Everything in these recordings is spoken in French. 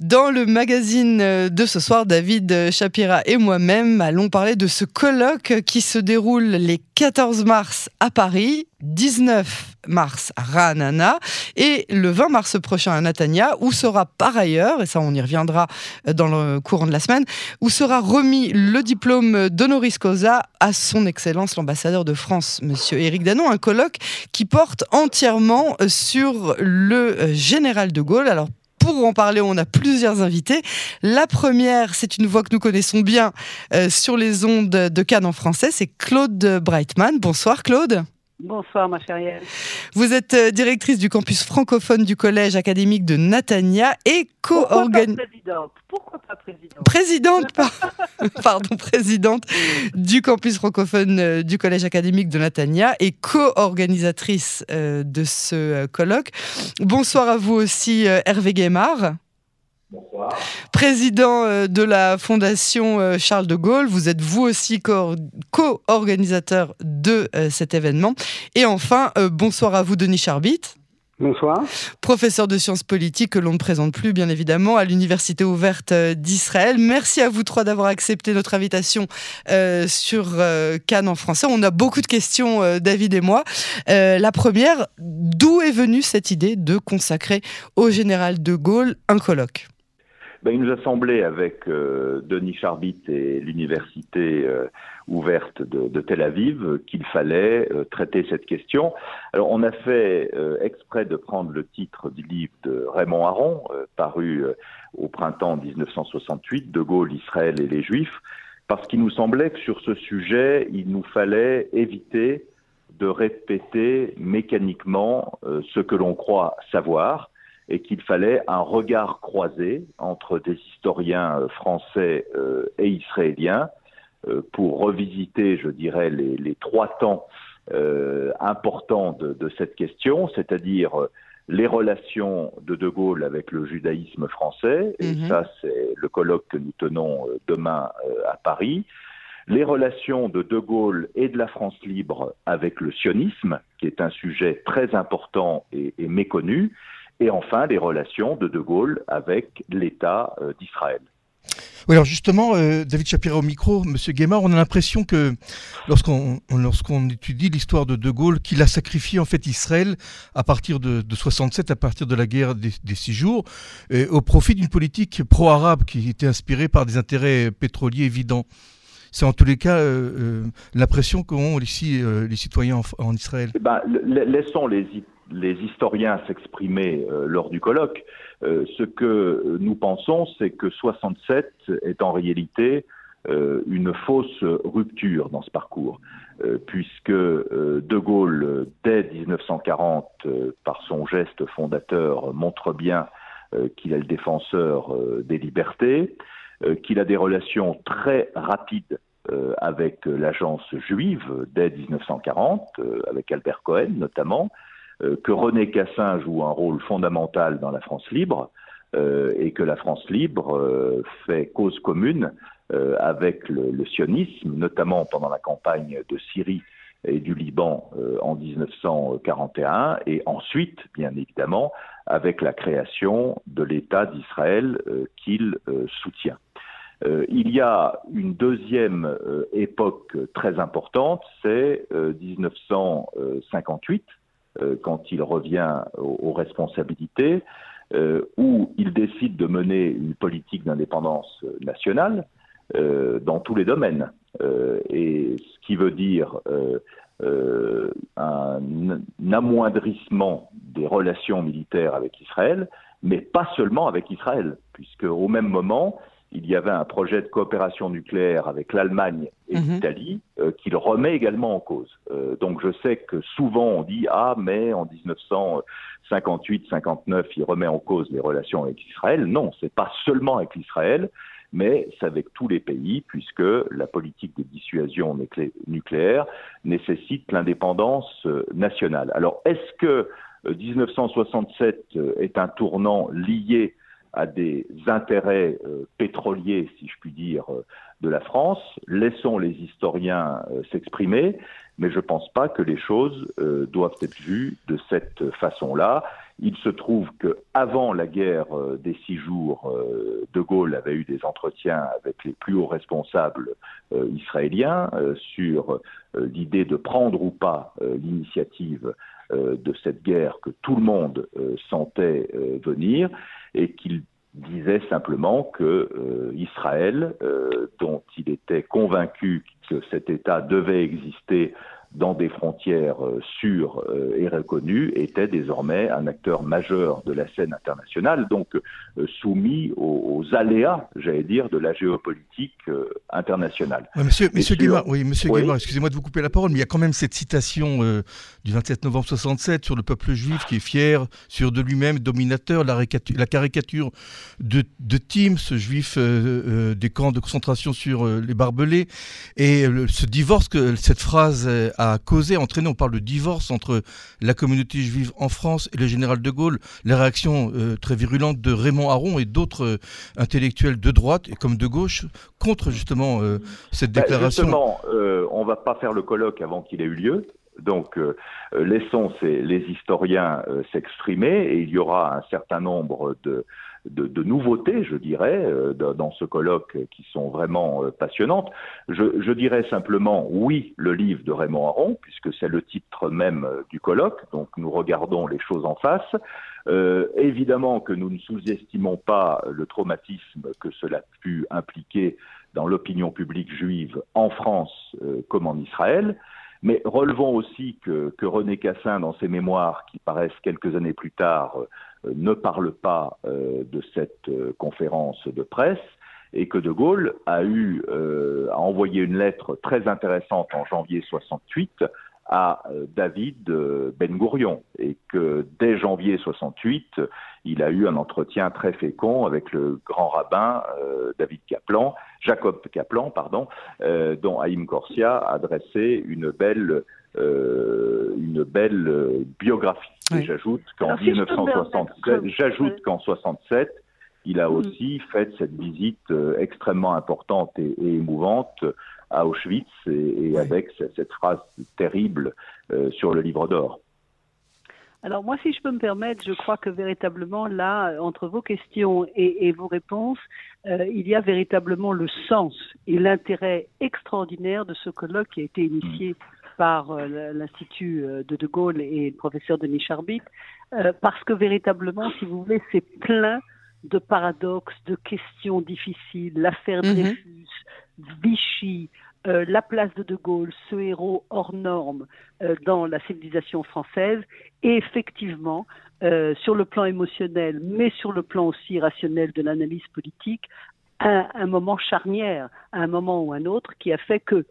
Dans le magazine de ce soir, David Shapira et moi-même allons parler de ce colloque qui se déroule les 14 mars à Paris, 19 mars à Ranana et le 20 mars prochain à Natania, où sera par ailleurs, et ça on y reviendra dans le courant de la semaine, où sera remis le diplôme d'honoris causa à son Excellence l'ambassadeur de France, Monsieur Éric Danon, un colloque qui porte entièrement sur le général de Gaulle. Alors pour en parler, on a plusieurs invités. La première, c'est une voix que nous connaissons bien euh, sur les ondes de Cannes en français, c'est Claude Breitman. Bonsoir Claude. Bonsoir, ma chérie. Vous êtes euh, directrice du campus francophone du collège académique de Natania et co-organisatrice. Pourquoi pas présidente Présidente, pardon, présidente du campus francophone euh, du collège académique de Natania et co-organisatrice euh, de ce colloque. Bonsoir à vous aussi, Hervé Guémard. Bonsoir. Président euh, de la Fondation euh, Charles de Gaulle, vous êtes vous aussi co-organisateur de euh, cet événement. Et enfin, bonsoir à vous, Denis Charbit. Bonsoir. Professeur de sciences politiques que l'on ne présente plus, bien évidemment, à l'Université ouverte d'Israël. Merci à vous trois d'avoir accepté notre invitation sur Cannes en français. On a beaucoup de questions, David et moi. la première, d'où est venue cette idée de consacrer au général de Gaulle un colloque? Ben, il nous a semblé, avec euh, Denis Charbit et l'université euh, ouverte de, Tel Aviv, qu'il fallait euh, traiter cette question. Alors, on a fait exprès de prendre le titre du livre de Raymond Aron, paru au printemps 1968, De Gaulle, Israël et les Juifs, parce qu'il nous semblait que sur ce sujet, il nous fallait éviter de répéter mécaniquement ce que l'on croit savoir et qu'il fallait un regard croisé entre des historiens euh, français euh, et israéliens euh, pour revisiter, je dirais, les, trois temps importants de, cette question, c'est-à-dire les relations de De Gaulle avec le judaïsme français, et mhm. ça c'est le colloque que nous tenons demain à Paris, les relations de De Gaulle et de la France libre avec le sionisme, qui est un sujet très important et méconnu, et enfin les relations de De Gaulle avec l'État euh, d'Israël. Oui, alors justement, euh, David Shapira au micro, Monsieur Guémard, on a l'impression que lorsqu'on lorsqu'on étudie l'histoire de De Gaulle, qu'il a sacrifié en fait Israël à partir de, de 67, à partir de la guerre des, six jours, euh, au profit d'une politique pro-arabe qui était inspirée par des intérêts pétroliers évidents. C'est en tous les cas l'impression qu'ont ici les citoyens en, Israël. Eh ben, laissons les les historiens s'exprimer euh, lors du colloque, euh, ce que nous pensons, c'est que 67 est en réalité euh, une fausse rupture dans ce parcours, puisque De Gaulle, dès 1940, par son geste fondateur, montre bien qu'il est le défenseur des libertés, qu'il a des relations très rapides avec l'agence juive dès 1940, avec Albert Cohen notamment, que René Cassin joue un rôle fondamental dans la France libre euh, et que la France libre euh, fait cause commune avec le, sionisme, notamment pendant la campagne de Syrie et du Liban en 1941, et ensuite, bien évidemment, avec la création de l'État d'Israël qu'il soutient. il y a une deuxième époque très importante, c'est 1958, euh, quand il revient aux, responsabilités, euh, où il décide de mener une politique d'indépendance nationale euh, dans tous les domaines. et ce qui veut dire un, amoindrissement des relations militaires avec Israël, mais pas seulement avec Israël, puisque au même moment, il y avait un projet de coopération nucléaire avec l'Allemagne et mhm. l'Italie euh, qu'il remet également en cause. Euh, donc je sais que souvent on dit ah mais en 1958-59 il remet en cause les relations avec Israël. Non, c'est pas seulement avec Israël, mais c'est avec tous les pays puisque la politique de dissuasion nucléaire nécessite l'indépendance euh, nationale. Alors est-ce que 1967 est un tournant lié à des intérêts euh, pétroliers, si je puis dire, euh, de la France. Laissons les historiens euh, s'exprimer, mais je ne pense pas que les choses doivent être vues de cette façon-là. Il se trouve que avant la guerre des six jours, De Gaulle avait eu des entretiens avec les plus hauts responsables israéliens sur l'idée de prendre ou pas l'initiative de cette guerre que tout le monde sentait venir et qu'il disait simplement que euh, Israël, euh, dont il était convaincu que cet État devait exister dans des frontières euh, sûres euh, et reconnues, était désormais un acteur majeur de la scène internationale, donc euh, soumis aux, aléas, j'allais dire, de la géopolitique internationale. monsieur, monsieur oui, monsieur excusez-moi de vous couper la parole, mais il y a quand même cette citation du 27 novembre 67 sur le peuple juif qui est fier, sûr de lui-même, dominateur, la, la caricature de, de Tim, ce juif des camps de concentration sur les barbelés, et ce divorce, que cette phrase a causé, entraîné, on parle de divorce entre la communauté juive en France et le général de Gaulle, la réaction euh, très virulente de Raymond Aron et d'autres euh, intellectuels de droite et comme de gauche contre justement euh, cette bah, déclaration. justement, on va pas faire le colloque avant qu'il ait eu lieu. Donc, laissons les historiens s'exprimer et il y aura un certain nombre de, de, nouveautés, je dirais, euh, dans ce colloque qui sont vraiment euh, passionnantes. Je, dirais simplement oui, le livre de Raymond Aron, puisque c'est le titre même euh, du colloque, donc nous regardons les choses en face. évidemment que nous ne sous-estimons pas le traumatisme que cela a pu impliquer dans l'opinion publique juive en France comme en Israël. Mais relevons aussi que, que, René Cassin, dans ses mémoires qui paraissent quelques années plus tard, euh, ne parle pas euh, de cette euh, conférence de presse et que De Gaulle a eu a envoyé une lettre très intéressante en janvier 68 à David Ben Gourion et que dès janvier 68, il a eu un entretien très fécond avec le grand rabbin David Kaplan, Jacob Kaplan, pardon, dont Haïm Corsia a dressé une belle une belle biographie. J'ajoute qu'en 1967, j'ajoute qu'en 67, il a mm. aussi fait cette visite euh, extrêmement importante et, émouvante à Auschwitz et, avec cette phrase terrible euh, sur le livre d'or. Alors moi, si je peux me permettre, je crois que véritablement là, entre vos questions et, vos réponses, euh, il y a véritablement le sens et l'intérêt extraordinaire de ce colloque qui a été initié mm par euh, l'Institut de De Gaulle et le professeur Denis Charbit, euh, parce que véritablement, si vous voulez, c'est plein de paradoxes, de questions difficiles, l'affaire. Dreyfus, Vichy, la place de De Gaulle, ce héros hors norme dans la civilisation française, et effectivement, sur le plan émotionnel, mais sur le plan aussi rationnel de l'analyse politique, un, un, moment charnière, un moment ou un autre, qui a fait que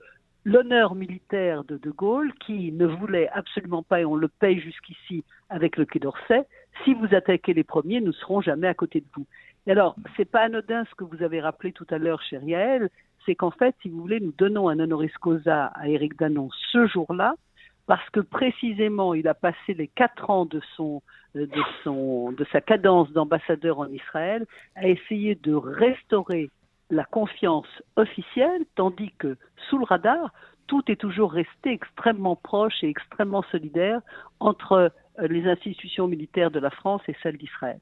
l'honneur militaire de De Gaulle, qui ne voulait absolument pas, et on le paye jusqu'ici avec le Quai d'Orsay, si vous attaquez les premiers, nous ne serons jamais à côté de vous. Et alors, c'est pas anodin ce que vous avez rappelé tout à l'heure, cher Yael, c'est qu'en fait, si vous voulez, nous donnons un honoris causa à Éric Danon ce jour-là, parce que précisément, il a passé les quatre ans de son de son de sa cadence d'ambassadeur en Israël à essayer de restaurer la confiance officielle, tandis que sous le radar, tout est toujours resté extrêmement proche et extrêmement solidaire entre euh, les institutions militaires de la France et celles d'Israël.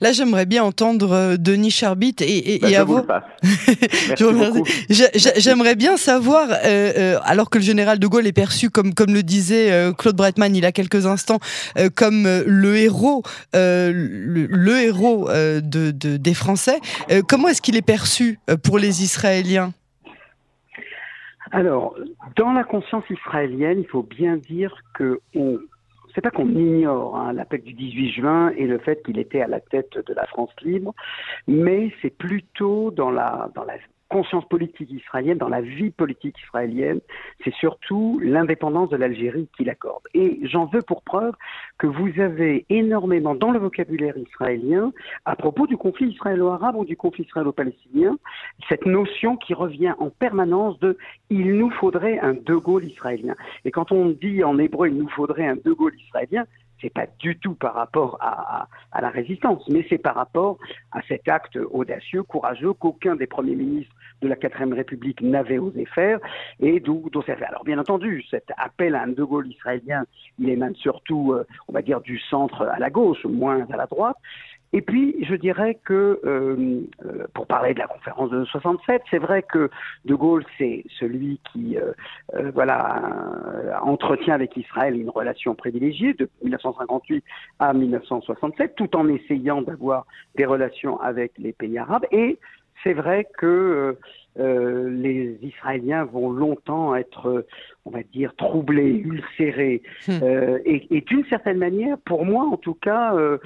Là, j'aimerais bien entendre euh, Denis Charbit et, et, bah, J'aimerais bien savoir, euh, alors que le général de Gaulle est perçu comme, comme le disait Claude Breitman il y a quelques instants, comme le héros, le, héros de, des Français, comment est-ce qu'il est perçu pour les Israéliens? Alors, dans la conscience israélienne, il faut bien dire que on c'est pas qu'on ignore hein, l'appel du 18 juin et le fait qu'il était à la tête de la France libre, mais c'est plutôt dans la, dans la conscience politique israélienne, dans la vie politique israélienne, c'est surtout l'indépendance de l'Algérie qu'il accorde. Et j'en veux pour preuve que vous avez énormément dans le vocabulaire israélien, à propos du conflit israélo-arabe ou du conflit israélo-palestinien, cette notion qui revient en permanence de il nous faudrait un De Gaulle israélien. Et quand on dit en hébreu il nous faudrait un De Gaulle israélien, c'est pas du tout par rapport à, la résistance, mais c'est par rapport à cet acte audacieux, courageux qu'aucun des premiers ministres de la quatrième République n'avait osé faire et d'où ça fait. Alors bien entendu, cet appel à un De Gaulle israélien, il émane surtout, euh, on va dire, du centre à la gauche, moins à la droite. Et puis, je dirais que, euh, euh, pour parler de la conférence de 67, c'est vrai que De Gaulle, c'est celui qui, euh, voilà, entretient avec Israël une relation privilégiée de 1958 à 1967, tout en essayant d'avoir des relations avec les pays arabes. Et c'est vrai que euh, les Israéliens vont longtemps être, on va dire, troublés, ulcérés. Hmm. Euh, et, d'une certaine manière, pour moi en tout cas, euh,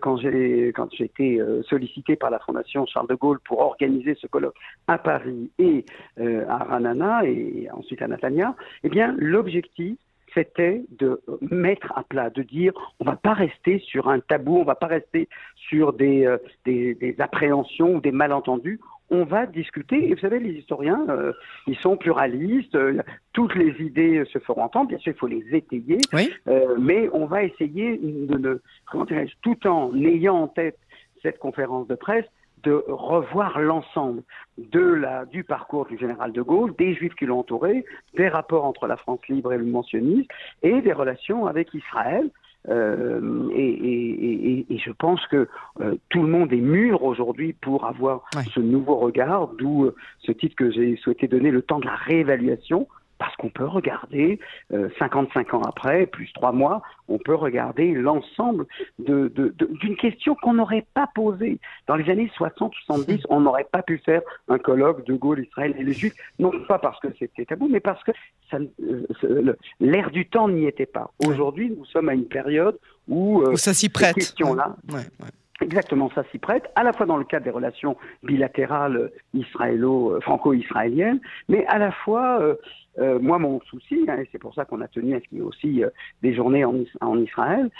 quand j'ai quand j'ai été sollicité par la Fondation Charles de Gaulle pour organiser ce colloque à Paris et à Ranana et ensuite à Natania, eh bien l'objectif c'était de mettre à plat, de dire on va pas rester sur un tabou, on va pas rester sur des, des, des appréhensions ou des malentendus, on va discuter. Et vous savez, les historiens, euh, ils sont pluralistes, euh, toutes les idées se feront entendre. Bien sûr, il faut les étayer, euh, mais on va essayer de, comment tout en ayant en tête cette conférence de presse, de revoir l'ensemble de la, du parcours du général de Gaulle, des juifs qui l'ont entouré, des rapports entre la France libre et le mentionnisme, et des relations avec Israël. Euh, et, je pense que euh, tout le monde est mûr aujourd'hui pour avoir ce nouveau regard, d'où euh, ce titre que j'ai souhaité donner, le temps de la réévaluation, parce qu'on peut regarder, 55 ans après, plus trois mois, on peut regarder l'ensemble d'une de, question qu'on n'aurait pas posée. Dans les années 60-70, on n'aurait pas pu faire un colloque de Gaulle, Israël et les Juifs, non pas parce que c'était tabou, mais parce que euh, l'air du temps n'y était pas. Aujourd'hui, nous sommes à une période où, euh, ça s'y prête. Ces questions-là, Exactement, ça s'y prête, à la fois dans le cadre des relations bilatérales israélo-franco-israéliennes, mais à la fois, euh, euh, moi mon souci, hein, et c'est pour ça qu'on a tenu à ce qu'il y ait aussi euh, des journées en, en Israël,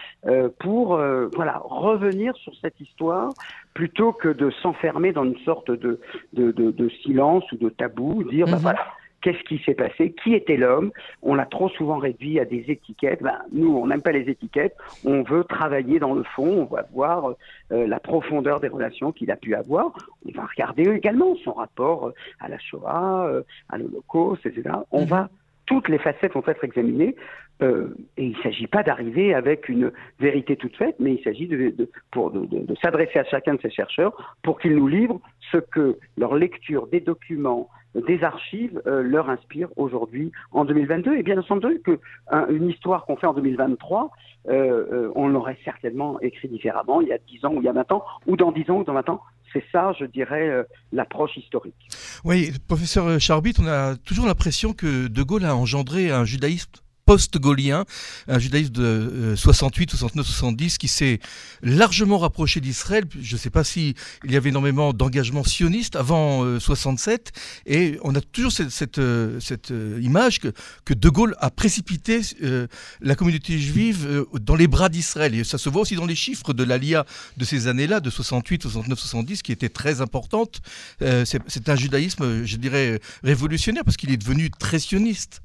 pour voilà revenir sur cette histoire plutôt que de s'enfermer dans une sorte de, de, de, de, silence ou de tabou, dire bah, mhm. voilà qu'est-ce qui s'est passé, qui était l'homme? On l'a trop souvent réduit à des étiquettes. Ben, nous, on n'aime pas les étiquettes. On veut travailler dans le fond. On va voir euh, la profondeur des relations qu'il a pu avoir. On va regarder également son rapport euh, à la Shoah, euh, à l'Holocauste, etc. On mhm. va toutes les facettes vont être examinées. Euh, et il ne s'agit pas d'arriver avec une vérité toute faite, mais il s'agit de, de, de s'adresser à chacun de ces chercheurs pour qu'ils nous livrent ce que leur lecture des documents, des archives euh, leur inspire aujourd'hui en 2022. Et bien entendu que une histoire qu'on fait en 2023, euh, euh, on l'aurait certainement écrit différemment il y a 10 ans ou il y a 20 ans, ou dans 10 ans ou dans 20 ans. C'est ça, je dirais, l'approche historique. Oui, professeur Charbit, on a toujours l'impression que De Gaulle a engendré un judaïsme post-gaulien, un judaïsme de 68, 69, 70 qui s'est largement rapproché d'Israël. Je ne sais pas si il y avait énormément d'engagement sioniste avant 67 euh, et on a toujours cette, euh, euh, image que, De Gaulle a précipité la communauté juive dans les bras d'Israël et ça se voit aussi dans les chiffres de l'ALIA de ces années-là, de 68, 69, 70 qui était très importante. C'est un judaïsme, je dirais, révolutionnaire parce qu'il est devenu très sioniste.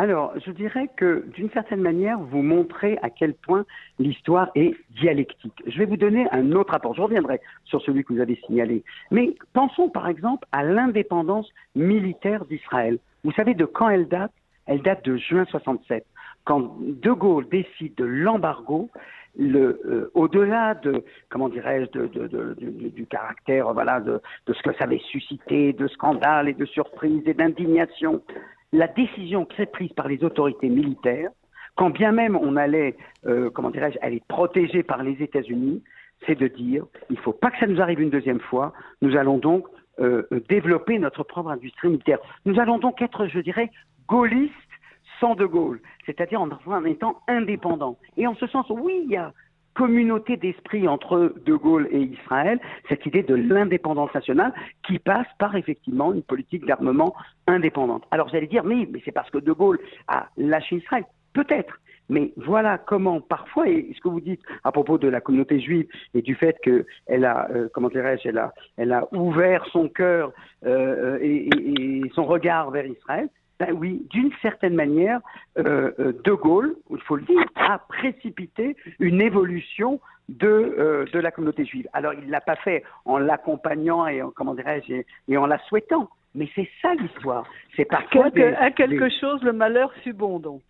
Alors, je dirais que d'une certaine manière, vous montrez à quel point l'histoire est dialectique. Je vais vous donner un autre rapport. Je reviendrai sur celui que vous avez signalé. Mais pensons par exemple à l'indépendance militaire d'Israël. Vous savez de quand elle date? Elle date de juin 67. Quand De Gaulle décide de l'embargo, euh, au-delà de comment dirais-je du, caractère voilà de, ce que ça avait suscité de scandales et de surprises et d'indignation la décision qui est prise par les autorités militaires, quand bien même on allait, euh, comment dirais-je, aller protégée par les États-Unis, c'est de dire il ne faut pas que ça nous arrive une deuxième fois. Nous allons donc euh, développer notre propre industrie militaire. Nous allons donc être, je dirais, gaullistes sans De Gaulle, c'est-à-dire en, en étant indépendants. Et en ce sens, oui, il y a communauté d'esprit entre De Gaulle et Israël, cette idée de l'indépendance nationale qui passe par effectivement une politique d'armement indépendante. Alors j'allais dire, mais, mais c'est parce que De Gaulle a lâché Israël. Peut-être. Mais voilà comment parfois, et ce que vous dites à propos de la communauté juive et du fait qu'elle a, euh, comment dirais-je, elle a, elle a ouvert son cœur euh, et, et, son regard vers Israël, ben oui, d'une certaine manière, euh, euh, De Gaulle, il faut le dire, a précipité une évolution de, euh, de la communauté juive. Alors, il ne l'a pas fait en l'accompagnant et en, comment dirais-je, et, en la souhaitant, Mais c'est ça l'histoire. C'est pas que, à quelque chose, le malheur fut bon, donc.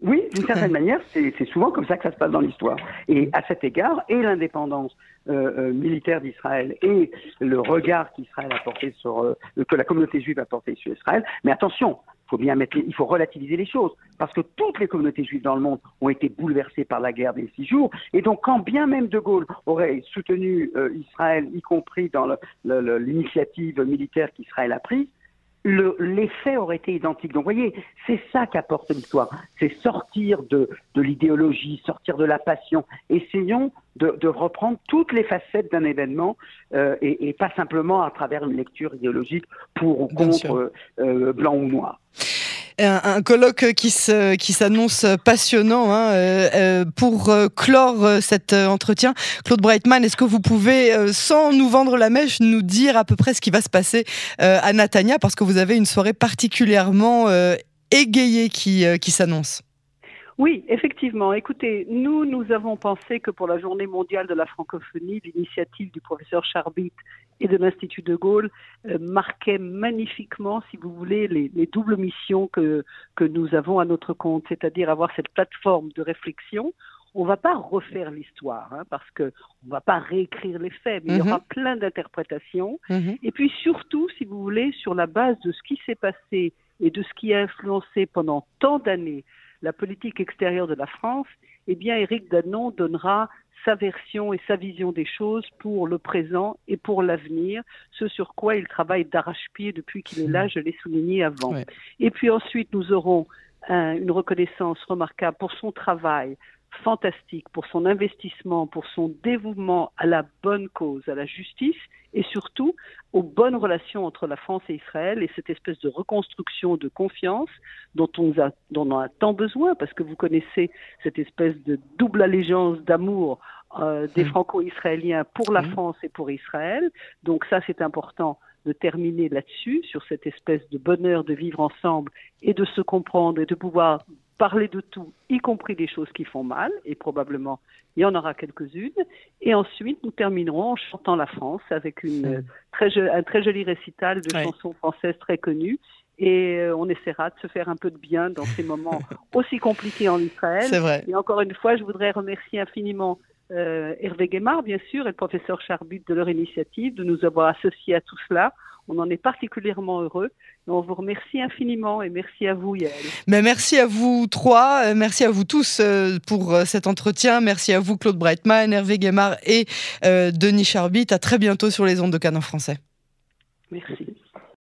Oui, d'une certaine manière, c'est souvent comme ça que ça se passe dans l'histoire. Et à cet égard, et l'indépendance euh, euh, militaire d'Israël et le regard qu'Israël a porté sur euh, que la communauté juive a porté sur Israël. Mais attention, faut bien mettre, il faut relativiser les choses parce que toutes les communautés juives dans le monde ont été bouleversées par la guerre des six jours. Et donc, quand bien même De Gaulle aurait soutenu Israël, y compris dans l'initiative militaire qu'Israël a prise, l'effet aurait été identique. Donc, vous voyez, c'est ça qu'apporte l'histoire. C'est sortir de, l'idéologie, sortir de la passion. Essayons de, reprendre toutes les facettes d'un événement euh, et, pas simplement à travers une lecture idéologique pour ou contre euh, blanc ou noir un, colloque qui se, qui s'annonce passionnant hein, euh, euh, pour euh, clore cet entretien. Claude Breitman, est-ce que vous pouvez, sans nous vendre la mèche, nous dire à peu près ce qui va se passer à Natania? Parce que vous avez une soirée particulièrement égayée qui, qui s'annonce. Oui, effectivement. Écoutez, nous, nous avons pensé que pour la journée mondiale de la francophonie, l'initiative du professeur Charbit et de l'Institut de Gaulle euh, marquait magnifiquement, si vous voulez, les, doubles missions que, que nous avons à notre compte, c'est-à-dire avoir cette plateforme de réflexion on ne va pas refaire l'histoire, hein, parce qu'on ne va pas réécrire les faits, mais il y aura mhm. plein d'interprétations. Mhm. Et puis surtout, si vous voulez, sur la base de ce qui s'est passé et de ce qui a influencé pendant tant d'années la politique extérieure de la France, eh bien, Éric Danon donnera sa version et sa vision des choses pour le présent et pour l'avenir, ce sur quoi il travaille d'arrache-pied depuis qu'il est là, je l'ai souligné avant. Et puis ensuite, nous aurons une reconnaissance remarquable pour son travail, fantastique pour son investissement, pour son dévouement à la bonne cause, à la justice et surtout aux bonnes relations entre la France et Israël et cette espèce de reconstruction de confiance dont on a, dont on a tant besoin parce que vous connaissez cette espèce de double allégeance d'amour euh, des mmh. franco-israéliens pour la mmh. France et pour Israël. Donc ça, c'est important de terminer là-dessus, sur cette espèce de bonheur de vivre ensemble et de se comprendre et de pouvoir parler de tout, y compris des choses qui font mal, et probablement il y en aura quelques-unes. Et ensuite, nous terminerons en chantant la France avec une, très, un très joli récital de chansons françaises très connues. Et euh, on essaiera de se faire un peu de bien dans ces moments aussi compliqués en Israël. C'est vrai. Et encore une fois, je voudrais remercier infiniment euh, Hervé Guémard, bien sûr, et le professeur Charbut de leur initiative, de nous avoir associés à tout cela. On en est particulièrement heureux. on vous remercie infiniment et merci à vous, Yael. Mais merci à vous trois, euh, merci à vous tous euh, pour cet entretien. Merci à vous, Claude Breitman, Hervé Guémard et Denis Charbit. À très bientôt sur les ondes de Canon français. Merci.